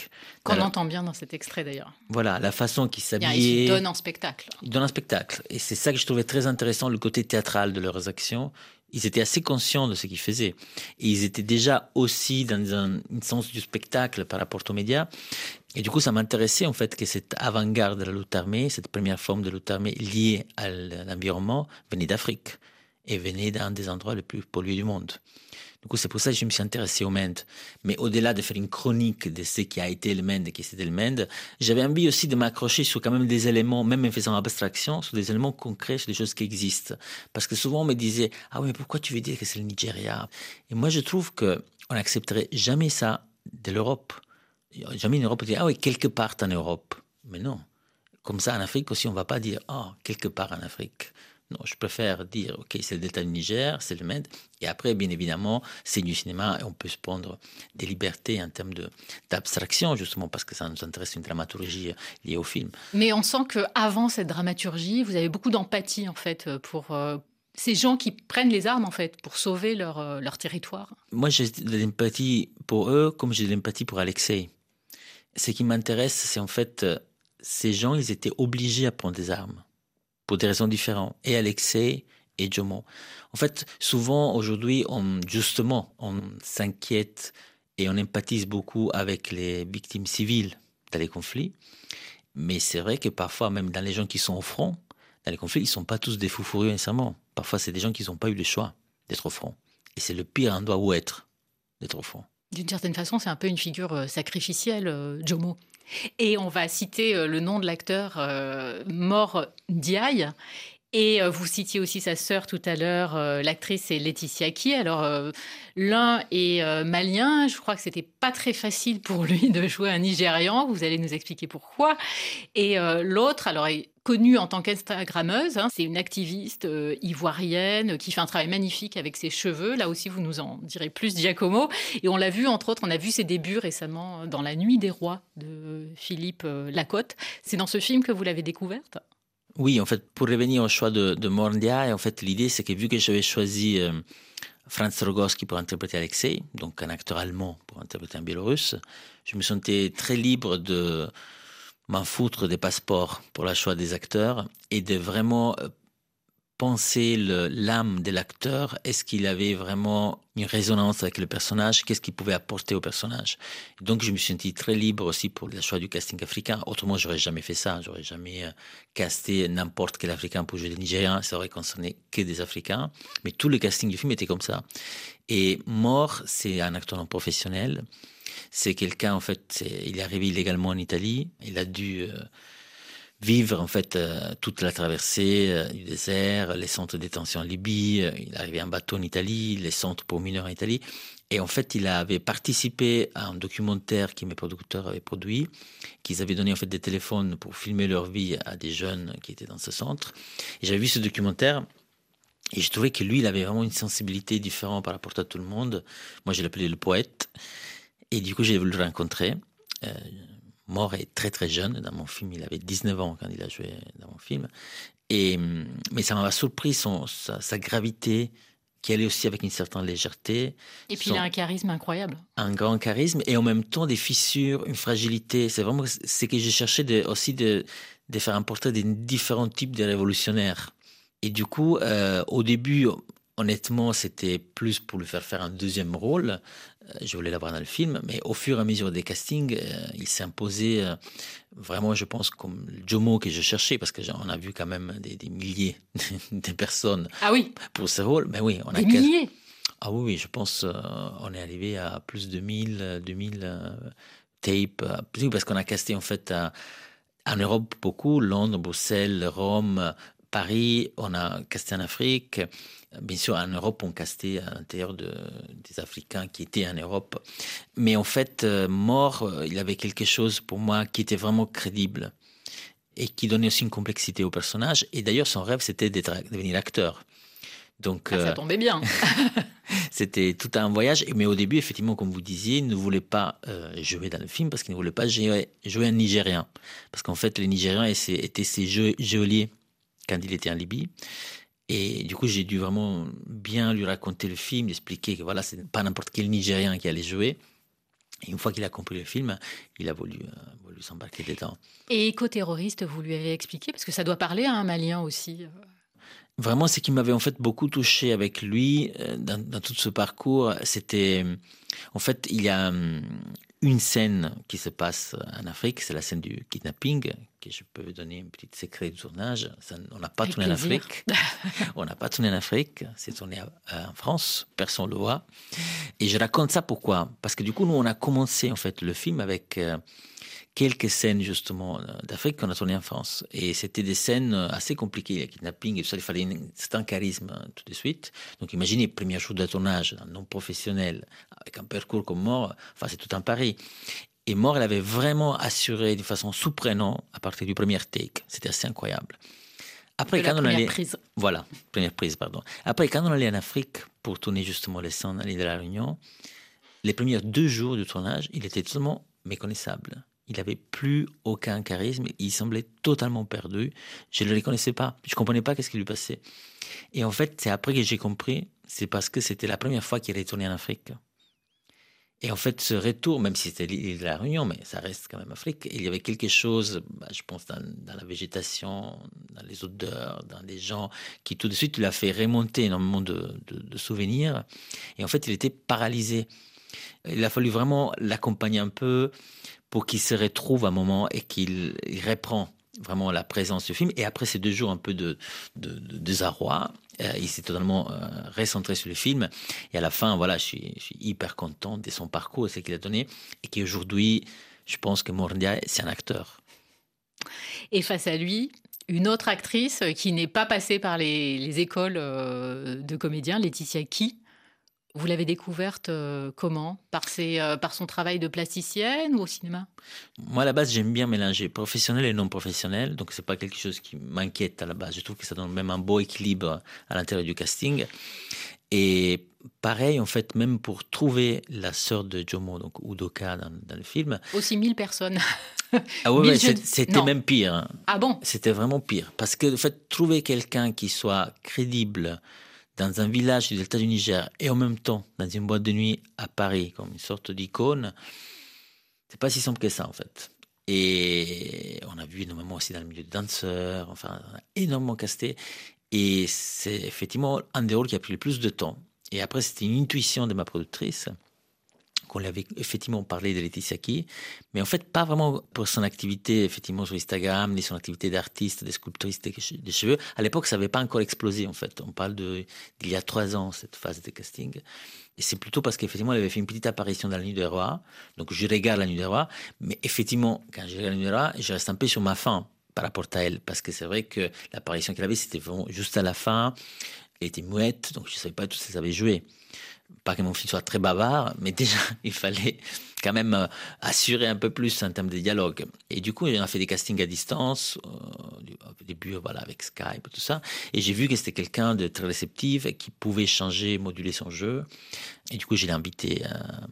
Qu'on entend bien dans cet extrait d'ailleurs. Voilà, la façon qu'ils s'habillaient. Ils donnent un spectacle. Ils donnent un spectacle. Et c'est ça que je trouvais très intéressant, le côté théâtral de leurs actions ils étaient assez conscients de ce qu'ils faisaient. Et ils étaient déjà aussi dans un, sens du spectacle par rapport aux médias. Et du coup, ça m'intéressait en fait que cette avant-garde de la lutte armée, cette première forme de lutte armée liée à l'environnement, venait d'Afrique et venait d'un des endroits les plus pollués du monde. Du coup, c'est pour ça que je me suis intéressé au Mende. Mais au-delà de faire une chronique de ce qui a été le Mende et qui c'était le Mende, j'avais envie aussi de m'accrocher sur quand même des éléments, même en faisant abstraction, sur des éléments concrets, sur des choses qui existent. Parce que souvent on me disait, ah oui, mais pourquoi tu veux dire que c'est le Nigeria? Et moi, je trouve que on n'accepterait jamais ça de l'Europe. Jamais une Europe dit, ah oui, quelque part en Europe. Mais non. Comme ça, en Afrique aussi, on ne va pas dire, ah, quelque part en Afrique. Non, je préfère dire, OK, c'est le delta du Niger, c'est le Med. Et après, bien évidemment, c'est du cinéma et on peut se prendre des libertés en termes d'abstraction, justement, parce que ça nous intéresse une dramaturgie liée au film. Mais on sent qu'avant cette dramaturgie, vous avez beaucoup d'empathie, en fait, pour, euh, ces gens qui prennent les armes, en fait, pour sauver leur, euh, leur territoire Moi, j'ai de l'empathie pour eux, comme j'ai de l'empathie pour Alexei. Ce qui m'intéresse, c'est en fait, euh, ces gens, ils étaient obligés à prendre des armes pour des raisons différentes, et Alexei et Jomo. En fait, souvent aujourd'hui, on, justement, on s'inquiète et on empathise beaucoup avec les victimes civiles dans les conflits. Mais c'est vrai que parfois, même dans les gens qui sont au front, dans les conflits, ils ne sont pas tous des fous furieux nécessairement. Parfois, c'est des gens qui n'ont pas eu le choix d'être au front. Et c'est le pire endroit où être, d'être au front. D'une certaine façon, c'est un peu une figure euh, sacrificielle, euh, Jomo. Et on va citer euh, le nom de l'acteur mort Diaye. Et euh, vous citiez aussi sa sœur tout à l'heure, euh, l'actrice c'est Laetitia Ki. Alors euh, l'un est malien, je crois que c'était pas très facile pour lui de jouer un Nigérian. Vous allez nous expliquer pourquoi. Et l'autre, alors est connue en tant qu'Instagrammeuse, hein, c'est une activiste ivoirienne qui fait un travail magnifique avec ses cheveux. Là aussi, vous nous en direz plus, Giacomo. Et on l'a vu entre autres, on a vu ses débuts récemment dans La Nuit des Rois de Philippe Lacotte. C'est dans ce film que vous l'avez découverte? Oui, en fait, pour revenir au choix de, de Mordia, en fait, l'idée, c'est que vu que j'avais choisi euh, Franz Rogowski pour interpréter Alexei, donc un acteur allemand pour interpréter un Biélorusse, je me sentais très libre de m'en foutre des passeports pour la choix des acteurs et de vraiment euh, penser l'âme de l'acteur? Est-ce qu'il avait vraiment une résonance avec le personnage? Qu'est-ce qu'il pouvait apporter au personnage? Donc, je me suis senti très libre aussi pour le choix du casting africain. Autrement, j'aurais jamais fait ça. J'aurais jamais euh, casté n'importe quel Africain pour jouer des Nigériens. Ça aurait concerné que des Africains. Mais tout le casting du film était comme ça. Et Mort, c'est un acteur non professionnel. C'est quelqu'un, en fait, il est arrivé illégalement en Italie. Il a dû euh, vivre en fait euh, toute la traversée euh, du désert, les centres de détention en Libye, euh, il arrivé en bateau en Italie, les centres pour mineurs en Italie. Et en fait, il avait participé à un documentaire que mes producteurs avaient produit, qu'ils avaient donné en fait des téléphones pour filmer leur vie à des jeunes qui étaient dans ce centre. Et j'avais vu ce documentaire et je trouvais que lui, il avait vraiment une sensibilité différente par rapport à tout le monde. Moi, je l'appelais le poète. Et du coup, j'ai voulu le rencontrer. Mort est très très jeune. Dans mon film, il avait 19 ans quand il a joué dans mon film. Et, mais ça m'a surpris son, sa, gravité, qui allait aussi avec une certaine légèreté. Et puis il a un charisme incroyable. Un grand charisme et en même temps des fissures, une fragilité. C'est vraiment ce que j'ai cherché de, aussi de, de faire un portrait des différents types de révolutionnaires. Et du coup, euh, au début, honnêtement, c'était plus pour lui faire faire un deuxième rôle. Euh, je voulais l'avoir dans le film, mais au fur et à mesure des castings, euh, il s'est imposé euh, vraiment, je pense, comme le Jomo que je cherchais, parce qu'on a vu quand même des, milliers (laughs) de personnes ah oui. pour ce rôle. Mais oui, on a des milliers. Ah oui, je pense on est arrivé à plus de 1000, 2000 tapes, parce qu'on a casté en fait en Europe beaucoup, Londres, Bruxelles, Rome, Paris, on a casté en Afrique. Bien sûr, en Europe, on castait à l'intérieur de, des Africains qui étaient en Europe. Mais en fait, euh, Mort, euh, il avait quelque chose pour moi qui était vraiment crédible et qui donnait aussi une complexité au personnage. Et d'ailleurs, son rêve, c'était de devenir acteur. Donc, ah, ça euh, tombait bien. (laughs) c'était tout un voyage. Mais au début, effectivement, comme vous disiez, il ne voulait pas jouer dans le film parce qu'il ne voulait pas jouer, jouer un Nigérien. Parce qu'en fait, les Nigériens étaient ses geôliers quand il était en Libye. Et du coup, j'ai dû vraiment bien lui raconter le film, expliquer que voilà, c'est pas n'importe quel Nigérien qui allait jouer. Et une fois qu'il a compris le film, il a voulu, euh, voulu s'embarquer dedans. Et éco-terroriste, vous lui avez expliqué? Parce que ça doit parler à un Malien aussi. Euh. Vraiment, ce qui m'avait en fait beaucoup touché avec lui euh, dans, dans tout ce parcours, c'était en fait, il y a hum, une scène qui se passe en Afrique, c'est la scène du kidnapping, que je peux vous donner un petit secret de tournage. on n'a pas tourné en Afrique. (laughs) on n'a pas tourné en Afrique, c'est tourné en France, personne ne le voit. Et je raconte ça pourquoi? Parce que du coup, nous, on a commencé en fait le film avec euh, quelques scènes justement d'Afrique qu'on a tourné en France. Et c'était des scènes assez compliquées, le kidnapping et tout ça, il fallait un charisme tout de suite. Donc imaginez, premier jour de tournage, un non professionnel, avec un parcours comme Mort, enfin c'est tout un pari. Et Mort, elle avait vraiment assuré d'une façon surprenante à partir du premier take. C'était assez incroyable. Après, quand on allait, prise. voilà, première prise, pardon. Après, quand on allait en Afrique pour tourner justement les scènes de la Réunion, les premiers deux jours de tournage, il était totalement méconnaissable. Il n'avait plus aucun charisme. Il semblait totalement perdu. Je ne le reconnaissais pas. Je ne comprenais pas qu'est-ce qui lui passait. Et en fait, c'est après que j'ai compris, c'est parce que c'était la première fois qu'il retourné en Afrique. Et en fait, ce retour, même si c'était l'île de la Réunion, mais ça reste quand même Afrique, il y avait quelque chose, bah, je pense, dans, la végétation, dans les odeurs, dans les gens, qui tout de suite lui a fait remonter énormément de, de souvenirs. Et en fait, il était paralysé. Il a fallu vraiment l'accompagner un peu, pour qu'il se retrouve un moment et qu'il reprend vraiment la présence du film. Et après ces deux jours un peu de, de, désarroi, euh, il s'est totalement euh, recentré sur le film. Et à la fin, voilà, je suis, hyper content de son parcours ce qu'il a donné. Et qu'aujourd'hui, je pense que Mordia, c'est un acteur. Et face à lui, Une autre actrice qui n'est pas passée par les, les écoles euh, de comédiens, Laetitia Key, vous l'avez découverte euh, comment? Par, ses, euh, par son travail de plasticienne ou au cinéma? Moi, à la base, j'aime bien mélanger professionnel et non professionnel. Donc, c'est pas quelque chose qui m'inquiète à la base. Je trouve que ça donne même un beau équilibre à l'intérieur du casting. Et pareil, en fait, même pour trouver la sœur de Jomo, donc Udoka dans, dans le film. Aussi 1000 personnes. Ah ouais, (laughs) Mille ouais, c'était même pire. hein. Ah bon? C'était vraiment pire. Parce que, en fait, trouver quelqu'un qui soit crédible dans un village du delta du Niger et en même temps dans une boîte de nuit à Paris, comme une sorte d'icône, c'est pas si simple que ça, en fait. Et on a vu énormément aussi dans le milieu de danseurs, enfin, on a énormément casté. Et c'est effectivement un des rôles qui a pris le plus de temps. Et après, c'était une intuition de ma productrice qu'on lui avait effectivement parlé de Laetitia Key, mais en fait pas vraiment pour son activité effectivement sur Instagram, ni son activité d'artiste, de sculptrice des che- des cheveux. À l'époque, ça n'avait pas encore explosé en fait. On parle d'il y a trois ans cette phase de casting. Et c'est plutôt parce qu'effectivement, elle avait fait une petite apparition dans la Nuit des Rois. Donc je regarde la Nuit des Rois, mais effectivement, quand je regarde la Nuit des Rois, je reste un peu sur ma fin par rapport à elle, parce que c'est vrai que l'apparition qu'elle avait, c'était vraiment juste à la fin. Elle était muette, donc je ne savais pas tout ce qu'elle savait jouer pas que mon fils soit très bavard, mais déjà, (laughs) il fallait quand même euh, assurer un peu plus en termes de dialogue. Et du coup, on a fait des castings à distance, euh, au début, voilà, avec Skype, tout ça. Et j'ai vu que c'était quelqu'un de très réceptif, qui pouvait changer, moduler son jeu. Et du coup, je l'ai invité euh,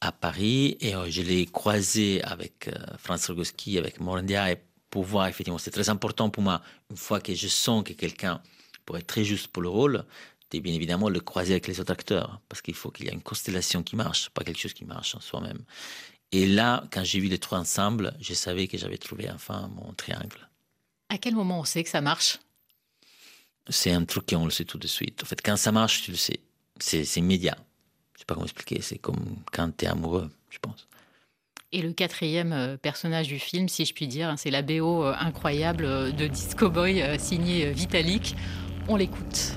à Paris, et je l'ai croisé avec Franz Rogowski, avec Morandia, et pour voir, effectivement, c'est très important pour moi, une fois que je sens que quelqu'un pourrait être très juste pour le rôle, et bien évidemment le croiser avec les autres acteurs, parce qu'il faut qu'il y ait une constellation qui marche, pas quelque chose qui marche en soi-même. Et là, quand j'ai vu les trois ensemble, je savais que j'avais trouvé enfin mon triangle. À quel moment on sait que ça marche? C'est un truc qu'on le sait tout de suite. En fait, quand ça marche, tu le sais. C'est immédiat. Je sais pas comment expliquer. C'est comme quand tu es amoureux, je pense. Et le quatrième euh, personnage du film, si je puis dire, hein, c'est la BO euh, incroyable euh, de Disco Boy signée euh, Vitalik. On l'écoute.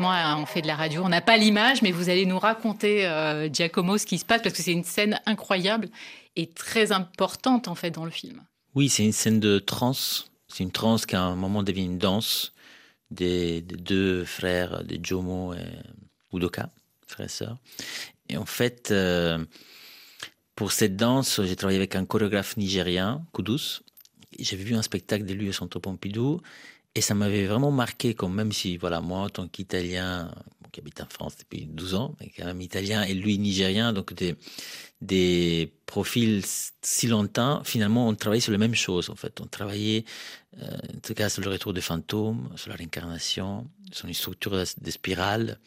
On fait de la radio, on n'a pas l'image, mais vous allez nous raconter, euh, Giacomo, ce qui se passe, parce que c'est une scène incroyable et très importante en fait dans le film. Oui, c'est une scène de trance. C'est une trance qui à un moment devient une danse des, des deux frères de Jomo et Udoka, frères et sœurs. Et en fait, euh, pour cette danse, j'ai travaillé avec un chorégraphe nigérien, Kudus. J'avais vu un spectacle de lui au Centre Pompidou et ça m'avait vraiment marqué, comme même si, voilà, moi, en tant qu'Italien, qui habite en France depuis 12 ans, mais quand même italien, et lui nigérien, donc des, des profils si longtemps, finalement, on travaillait sur les mêmes choses, en fait. On travaillait, euh, en tout cas, sur le retour des fantômes, sur la réincarnation, sur une structure de, de spirale.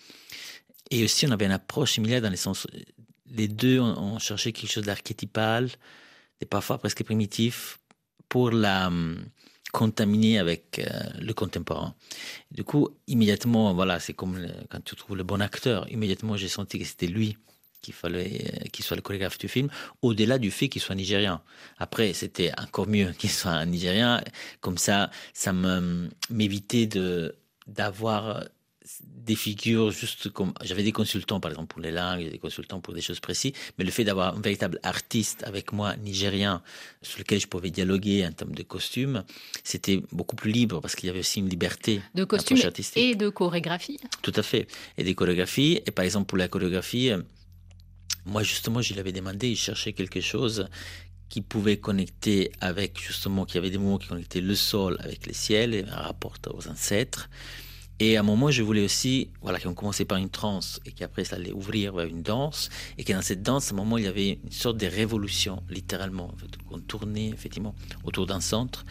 Et aussi, on avait une approche similaire dans le sens, les deux, on, on cherchait quelque chose d'archétypal, et parfois presque primitif, pour la contaminer avec euh, le contemporain. Du coup, immédiatement, voilà, c'est comme quand tu trouves le bon acteur, immédiatement j'ai senti que c'était lui qu'il fallait euh, qu'il soit le chorégraphe du film, au-delà du fait qu'il soit nigérien. Après, c'était encore mieux (laughs) qu'il soit un nigérien, comme ça, ça m'évitait de d'avoir des figures juste comme j'avais des consultants par exemple pour les langues, des consultants pour des choses précises, mais le fait d'avoir un véritable artiste avec moi nigérien sur lequel je pouvais dialoguer en termes de costumes, c'était beaucoup plus libre parce qu'il y avait aussi une liberté de costumes et de chorégraphie. Tout à fait, et des chorégraphies. Et par exemple pour la chorégraphie, moi justement je lui avais demandé, il cherchait quelque chose qui pouvait connecter avec justement, qui avait des mots qui connectaient le sol avec le ciel et un rapport aux ancêtres. Et à un moment, je voulais aussi, voilà, qu'on commençait par une transe et qu'après ça allait ouvrir vers une danse et que dans cette danse, à un moment, il y avait une sorte de révolution, littéralement, en qu'on tournait effectivement autour d'un centre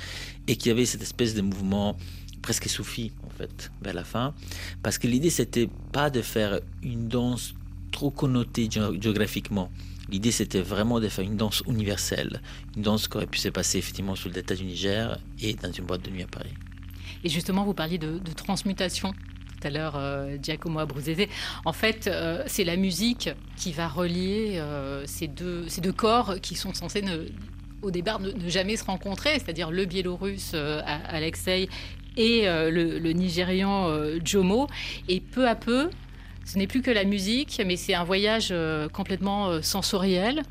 et qu'il y avait cette espèce de mouvement presque soufi, en fait, vers la fin. Parce que l'idée, c'était pas de faire une danse trop connotée géographiquement. L'idée, c'était vraiment de faire une danse universelle, une danse qui aurait pu se passer effectivement sur le delta du Niger et dans une boîte de nuit à Paris. Et justement, vous parliez de, transmutation tout à l'heure, euh, Giacomo Abruzzese. En fait, euh, c'est la musique qui va relier euh, ces, deux, corps qui sont censés au départ ne, jamais se rencontrer, c'est-à-dire le Biélorusse Alexei et le, Nigérian Jomo. Et peu à peu, ce n'est plus que la musique, mais c'est un voyage euh, complètement euh, sensoriel.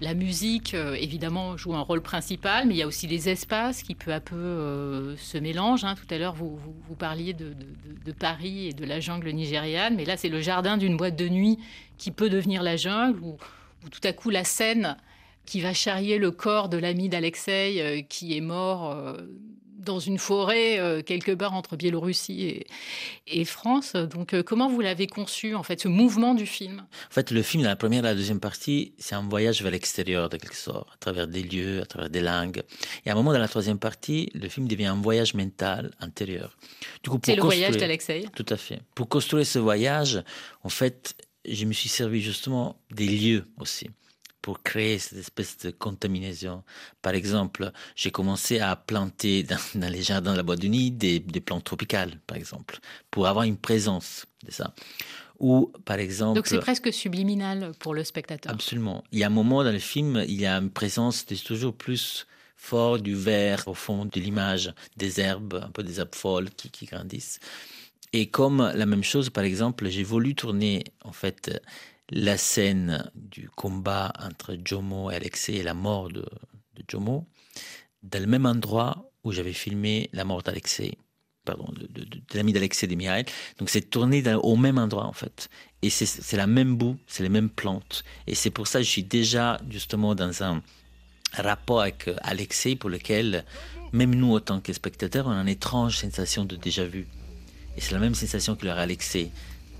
La musique, euh, évidemment, joue un rôle principal, mais il y a aussi les espaces qui peu à peu se mélangent. Hein. Tout à l'heure, vous, vous, parliez de, Paris et de la jungle nigériane, mais là, c'est le jardin d'une boîte de nuit qui peut devenir la jungle, où, tout à coup, la scène qui va charrier le corps de l'ami d'Alexei qui est mort dans une forêt euh, quelque part entre Biélorussie et, France. Donc, euh, comment vous l'avez conçu, en fait, ce mouvement du film? En fait, le film, la première et la deuxième partie, c'est un voyage vers l'extérieur, de quelque sorte, à travers des lieux, à travers des langues. Et à un moment, dans la troisième partie, le film devient un voyage mental intérieur. C'est le voyage d'Alexei Tout à fait. Pour construire ce voyage, en fait, je me suis servi justement des lieux aussi pour créer cette espèce de contamination. Par exemple, j'ai commencé à planter dans, (laughs) les jardins de la boîte de nuit des, plantes tropicales, par exemple, pour avoir une présence de ça. Ou, par exemple... Donc c'est presque subliminal pour le spectateur. Absolument. Il y a un moment dans le film, il y a une présence de toujours plus fort du vert au fond de l'image, des herbes, un peu des herbes folles qui, qui grandissent. Et comme la même chose, par exemple, j'ai voulu tourner en fait la scène du combat entre Jomo et Alexei et la mort de, Jomo, dans le même endroit où j'avais filmé la mort d'Alexei, pardon, de, l'ami d'Alexei de Mihail. Donc c'est tourné au même endroit en fait. Et c'est la même boue, c'est les mêmes plantes. Et c'est pour ça que je suis déjà justement dans un rapport avec Alexei pour lequel, même nous, en tant que spectateurs, on a une étrange sensation de déjà vu. Et c'est la même sensation qu'il aurait Alexei.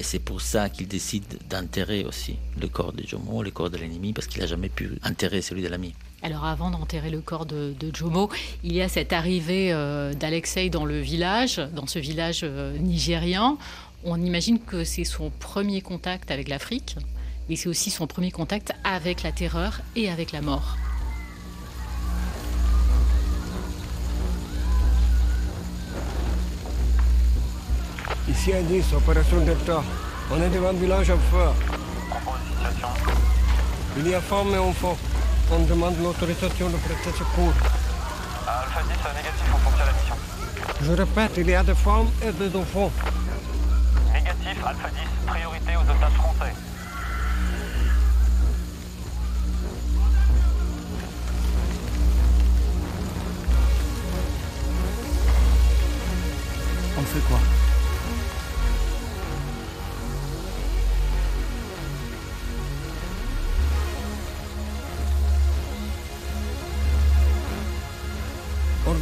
Et c'est pour ça qu'il décide d'enterrer aussi le corps de Jomo, le corps de l'ennemi, parce qu'il n'a jamais pu enterrer celui de l'ami. Alors avant d'enterrer le corps de, Jomo, il y a cette arrivée euh, d'Alexei dans le village, dans ce village euh, nigérian. On imagine que c'est son premier contact avec l'Afrique, mais c'est aussi son premier contact avec la terreur et avec la mort. Ici indice, opération Delta. On est devant un village en feu. Il y a femmes et enfants. On demande l'autorisation de prester secours. Alpha 10, négatif, on fonctionne la mission. Je répète, il y a des femmes et des enfants. Négatif, Alpha 10, priorité aux otages français. On fait quoi?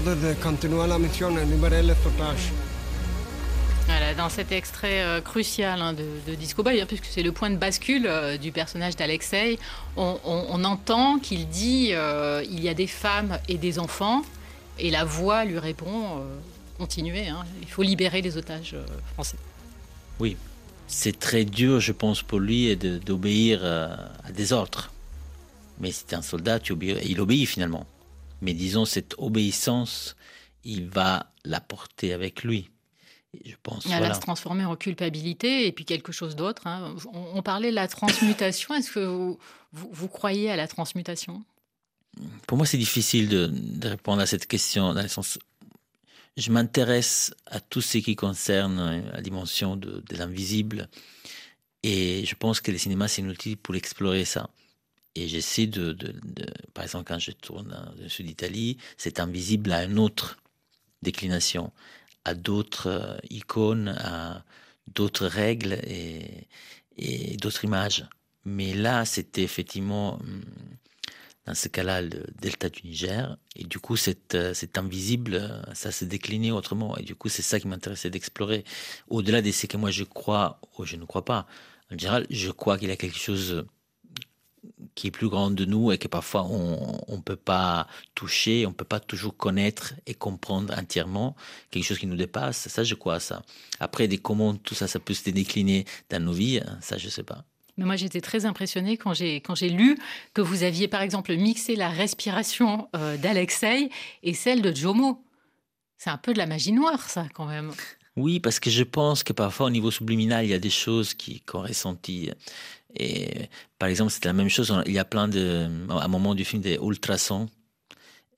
De continuer la mission et libérer les otages. Voilà, dans cet extrait euh, crucial hein, de, Disco Boy, hein, puisque c'est le point de bascule euh, du personnage d'Alexei, on, entend qu'il dit euh, il y a des femmes et des enfants, et la voix lui répond continuez, hein, il faut libérer les otages français. Oui, c'est très dur, je pense, pour lui d'obéir à des ordres. Mais c'est un soldat, tu il obéit finalement. Mais disons, cette obéissance, il va la porter avec lui. je pense, Elle va se transformer en culpabilité et puis quelque chose d'autre. Hein. On, parlait de la transmutation. Est-ce que vous, vous, croyez à la transmutation? Pour moi, c'est difficile de, répondre à cette question, dans le sens. je m'intéresse à tout ce qui concerne la dimension de, de l'invisible. Et je pense que le cinéma, c'est un outil pour explorer ça. Et j'essaie de, Par exemple, quand je tourne dans le sud d'Italie, c'est invisible à une autre déclination, à d'autres euh, icônes, à d'autres règles et, et d'autres images. Mais là, c'était effectivement, hum, dans ce cas-là, le delta du Niger. Et du coup, c'est, euh, invisible, ça s'est décliné autrement. Et du coup, c'est ça qui m'intéressait d'explorer. Au-delà de ce que moi je crois ou je ne crois pas. En général, je crois qu'il y a quelque chose qui est plus grand de nous et que parfois on ne peut pas toucher, on peut pas toujours connaître et comprendre entièrement quelque chose qui nous dépasse. Ça, je crois à ça. Après, des comment tout ça, ça peut se décliner dans nos vies, ça, je sais pas. Mais moi, j'étais très impressionnée quand j'ai quand j'ai lu que vous aviez, par exemple, mixé la respiration euh, d'Alexei et celle de Jomo. C'est un peu de la magie noire, ça, quand même. Oui, parce que je pense que parfois au niveau subliminal, il y a des choses qui qu'on ressentit. Et par exemple, c'était la même chose. Il y a plein de, à un moment du film, des ultrasons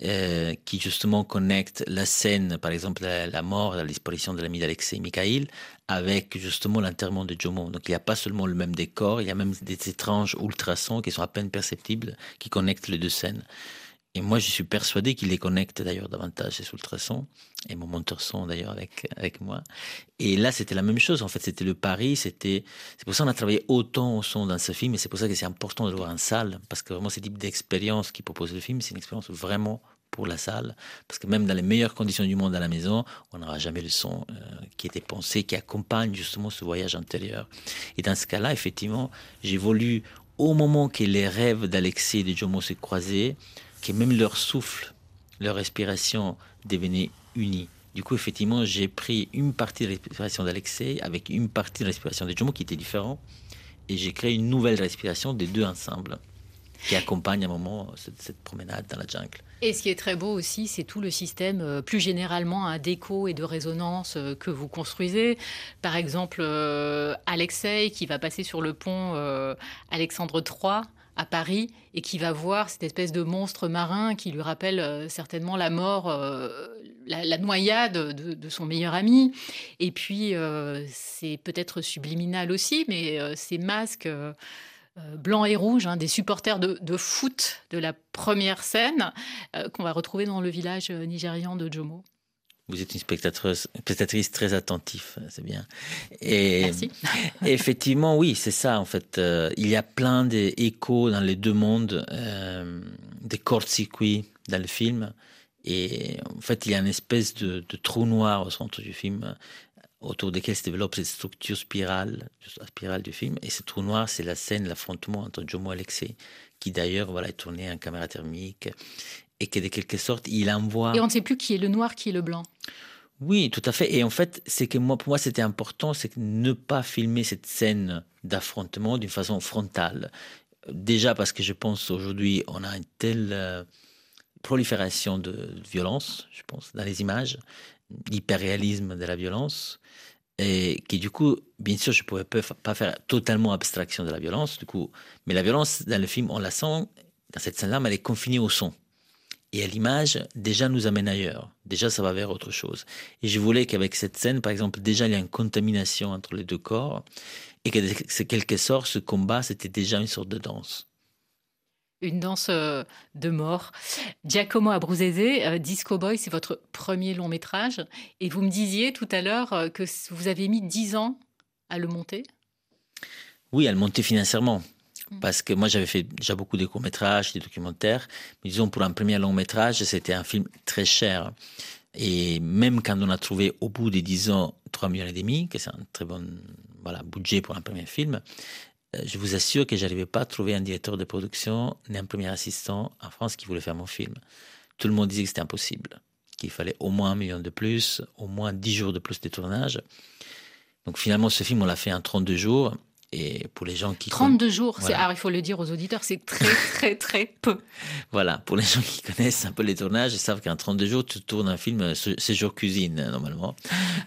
euh, qui justement connectent la scène, par exemple la, la mort, la disparition de l'ami d'Alexei Mikhail, avec justement l'enterrement de Jomo. Donc il n'y a pas seulement le même décor, il y a même des étranges ultrasons qui sont à peine perceptibles, qui connectent les deux scènes. Et moi, je suis persuadé qu'il les connecte d'ailleurs davantage, ces ultrasons, et mon monteur son d'ailleurs avec, avec moi. Et là, c'était la même chose. En fait, c'était le pari, c'était, c'est pour ça qu'on a travaillé autant au son dans ce film, et c'est pour ça que c'est important de le voir en salle, parce que vraiment, ce type d'expérience qui propose le film, c'est une expérience vraiment pour la salle, parce que même dans les meilleures conditions du monde à la maison, on n'aura jamais le son euh, qui était pensé, qui accompagne justement ce voyage intérieur. Et dans ce cas-là, effectivement, j'ai voulu, au moment que les rêves d'Alexis et de Jomo se croisaient, que même leur souffle, leur respiration devenaient unis. Du coup, effectivement, j'ai pris une partie de respiration d'Alexei avec une partie de respiration de Jomo qui était différent, et j'ai créé une nouvelle respiration des deux ensemble qui accompagne à un moment cette, cette, promenade dans la jungle. Et ce qui est très beau aussi, c'est tout le système euh, plus généralement hein, d'écho et de résonance euh, que vous construisez. Par exemple, euh, Alexei qui va passer sur le pont euh, Alexandre III à Paris et qui va voir cette espèce de monstre marin qui lui rappelle euh, certainement la mort, euh, la, noyade de, son meilleur ami. Et puis, euh, c'est peut-être subliminal aussi, mais ces masques euh, blanc et rouge, hein, des supporters de, de, foot de la première scène qu'on va retrouver dans le village nigérian de Jomo. Vous êtes une spectatrice, spectatrice très attentive, c'est bien. Et Merci. (laughs) effectivement, oui, c'est ça. En fait, euh, il y a plein d'échos dans les deux mondes, euh, des courts-circuits dans le film. Et en fait, il y a une espèce de, de trou noir au centre du film autour desquels se développe cette structure spirale, la spirale du film. Et ce trou noir, c'est la scène, l'affrontement entre Jomo et Alexei, qui d'ailleurs voilà, est tourné en caméra thermique, et que de quelque sorte, il envoie... Et on ne sait plus qui est le noir, qui est le blanc. Oui, tout à fait. Et en fait, c'est que moi, pour moi, c'était important, c'est ne pas filmer cette scène d'affrontement d'une façon frontale. Déjà parce que je pense aujourd'hui, on a une telle euh, prolifération de violence, je pense, dans les images, l'hyperréalisme de la violence, et qui du coup, bien sûr, je ne pouvais pas faire totalement abstraction de la violence, du coup, mais la violence dans le film, on la sent, dans cette scène-là, mais elle est confinée au son. Et à l'image, déjà nous amène ailleurs. Déjà, ça va vers autre chose. Et je voulais qu'avec cette scène, par exemple, déjà, il y a une contamination entre les deux corps, et que de quelque sorte, ce combat, c'était déjà une sorte de danse une danse euh, de mort. Giacomo Abruzzese, euh, Disco Boy, c'est votre premier long métrage. Et vous me disiez tout à l'heure euh, que vous avez mis dix ans à le monter? Oui, à le monter financièrement. Parce que moi, j'avais fait déjà beaucoup de courts-métrages, des documentaires. Disons, pour un premier long métrage, c'était un film très cher. Et même quand on a trouvé au bout des dix ans 3 millions et demi, que c'est un très bon budget pour un premier film, je vous assure que j'arrivais pas à trouver un directeur de production ni un premier assistant en France qui voulait faire mon film. Tout le monde disait que c'était impossible, qu'il fallait au moins un million de plus, au moins dix jours de plus de tournage. Donc finalement, ce film, on l'a fait en 32 jours. Et pour les gens qui 32 jours, voilà. alors il faut le dire aux auditeurs, c'est très (laughs) très très peu. voilà, pour les gens qui connaissent un peu les tournages, ils savent qu'en 32 jours, tu tournes un film séjour cuisine normalement.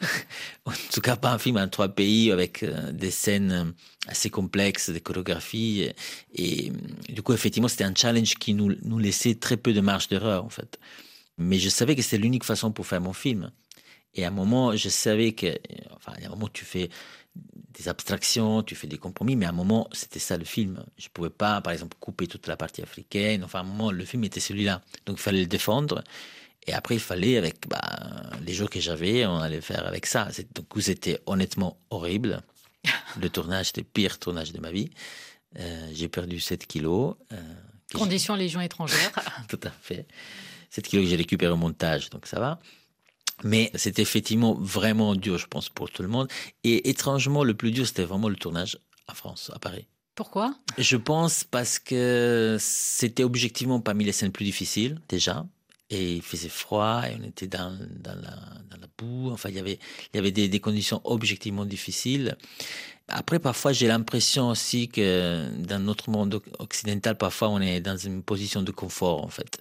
(laughs) en tout cas, pas un film en trois pays avec euh, des scènes assez complexes, des chorégraphies. Et, et du coup, effectivement, c'était un challenge qui nous, nous laissait très peu de marge d'erreur en fait. Mais je savais que c'était l'unique façon pour faire mon film. Et à un moment, je savais que, enfin, à un moment, tu fais des abstractions, tu fais des compromis, mais à un moment, c'était ça le film. Je pouvais pas, par exemple, couper toute la partie africaine. Enfin, à un moment, le film était celui-là. Donc, il fallait le défendre. Et après, il fallait, avec bah, les jours que j'avais, on allait faire avec ça. Donc, c'était honnêtement horrible. (laughs) Le tournage, c'était le pire tournage de ma vie. Euh, j'ai perdu 7 kilos. Euh, Condition Légion étrangère. (laughs) Tout à fait. 7 kilos que j'ai récupéré au montage, donc ça va. Mais c'était effectivement vraiment dur, je pense, pour tout le monde. Et étrangement, le plus dur, c'était vraiment le tournage à France, à Paris. Pourquoi? Je pense parce que c'était objectivement parmi les scènes plus difficiles, déjà. Et il faisait froid et on était dans, dans, la, dans la, boue. Enfin, il y avait, il y avait des, des conditions objectivement difficiles. Après, parfois, j'ai l'impression aussi que dans notre monde occidental, parfois, on est dans une position de confort, en fait.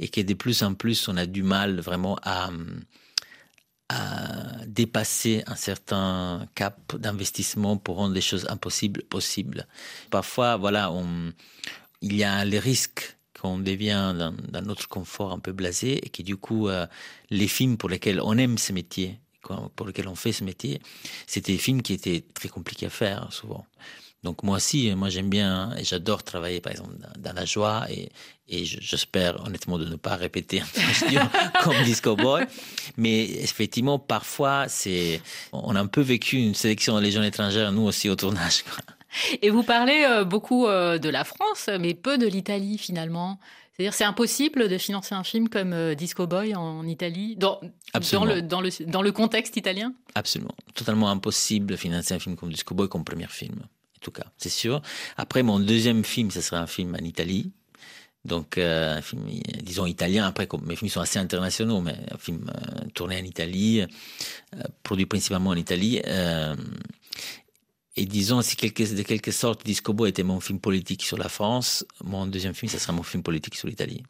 Et que de plus en plus, on a du mal vraiment à, à dépasser un certain cap d'investissement pour rendre les choses impossibles possibles. Parfois, voilà, on, il y a les risques qu'on devient dans, dans, notre confort un peu blasé et que du coup, euh, les films pour lesquels on aime ce métier, pour lesquels on fait ce métier, c'était des films qui étaient très compliqués à faire souvent. Donc moi aussi, moi j'aime bien et j'adore travailler par exemple dans, la joie et, et j'espère honnêtement de ne pas répéter un (laughs) comme Disco Boy. Mais effectivement, parfois, c'est on a un peu vécu une sélection de légion étrangère, nous aussi au tournage. Quoi. Et vous parlez euh, beaucoup euh, de la France, mais peu de l'Italie finalement. C'est-à-dire, c'est impossible de financer un film comme euh, Disco Boy en Italie, dans, dans, le, dans, le, dans le contexte italien? Absolument. Totalement impossible de financer un film comme Disco Boy comme premier film. En tout cas, c'est sûr. Après, mon deuxième film, ce sera un film en Italie. Donc, euh, un film, disons italien. Après, mes films sont assez internationaux, mais un film euh, tourné en Italie, euh, produit principalement en Italie. Euh, et disons, si de quelque sorte Disco Boy était mon film politique sur la France, mon deuxième film, ce sera mon film politique sur l'Italie.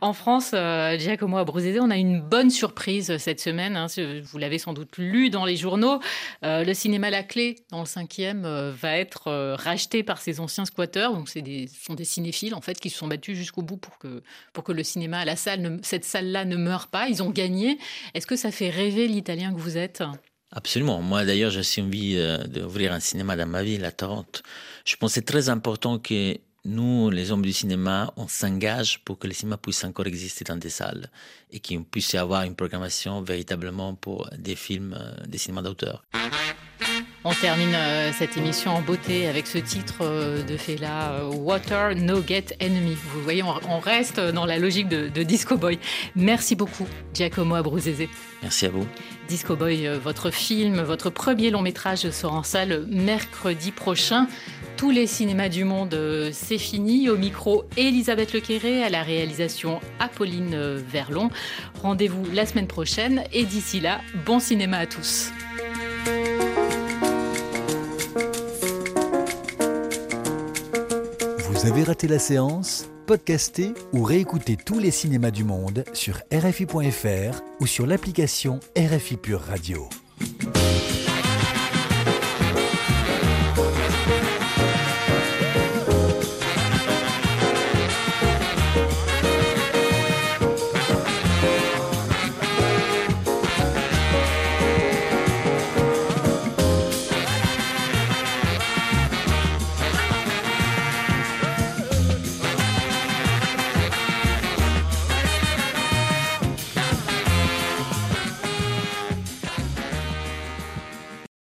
En France, euh, Giacomo Abruzzese, on a une bonne surprise cette semaine. Hein, vous l'avez sans doute lu dans les journaux. Euh, le cinéma La Clé, dans le cinquième, euh, va être euh, racheté par ses anciens squatteurs. Donc, ce sont des cinéphiles, en fait, qui se sont battus jusqu'au bout pour que, pour que le cinéma, la salle, cette salle-là ne meure pas. Ils ont gagné. Est-ce que ça fait rêver l'Italien que vous êtes? Absolument. Moi, d'ailleurs, j'ai envie euh, d'ouvrir un cinéma dans ma ville, à Toronto. Je pense que c'est très important que nous, les hommes du cinéma, on s'engage pour que le cinéma puisse encore exister dans des salles et qu'il puisse avoir une programmation véritablement pour des films, euh, des cinémas d'auteur. On termine euh, cette émission en beauté avec ce titre euh, de Fela, euh, Water No Get Enemy. Vous voyez, on, on reste dans la logique de, de, Disco Boy. Merci beaucoup, Giacomo Abruzzese. Merci à vous. Disco Boy, votre film, votre premier long métrage sort en salle mercredi prochain. Tous les cinémas du monde, c'est fini. Au micro, Elisabeth Lequéré, à la réalisation, Apolline Verlon. Rendez-vous la semaine prochaine et d'ici là, bon cinéma à tous. Vous avez raté la séance Podcastez ou réécoutez tous les cinémas du monde sur RFI.fr ou sur l'application RFI Pure Radio.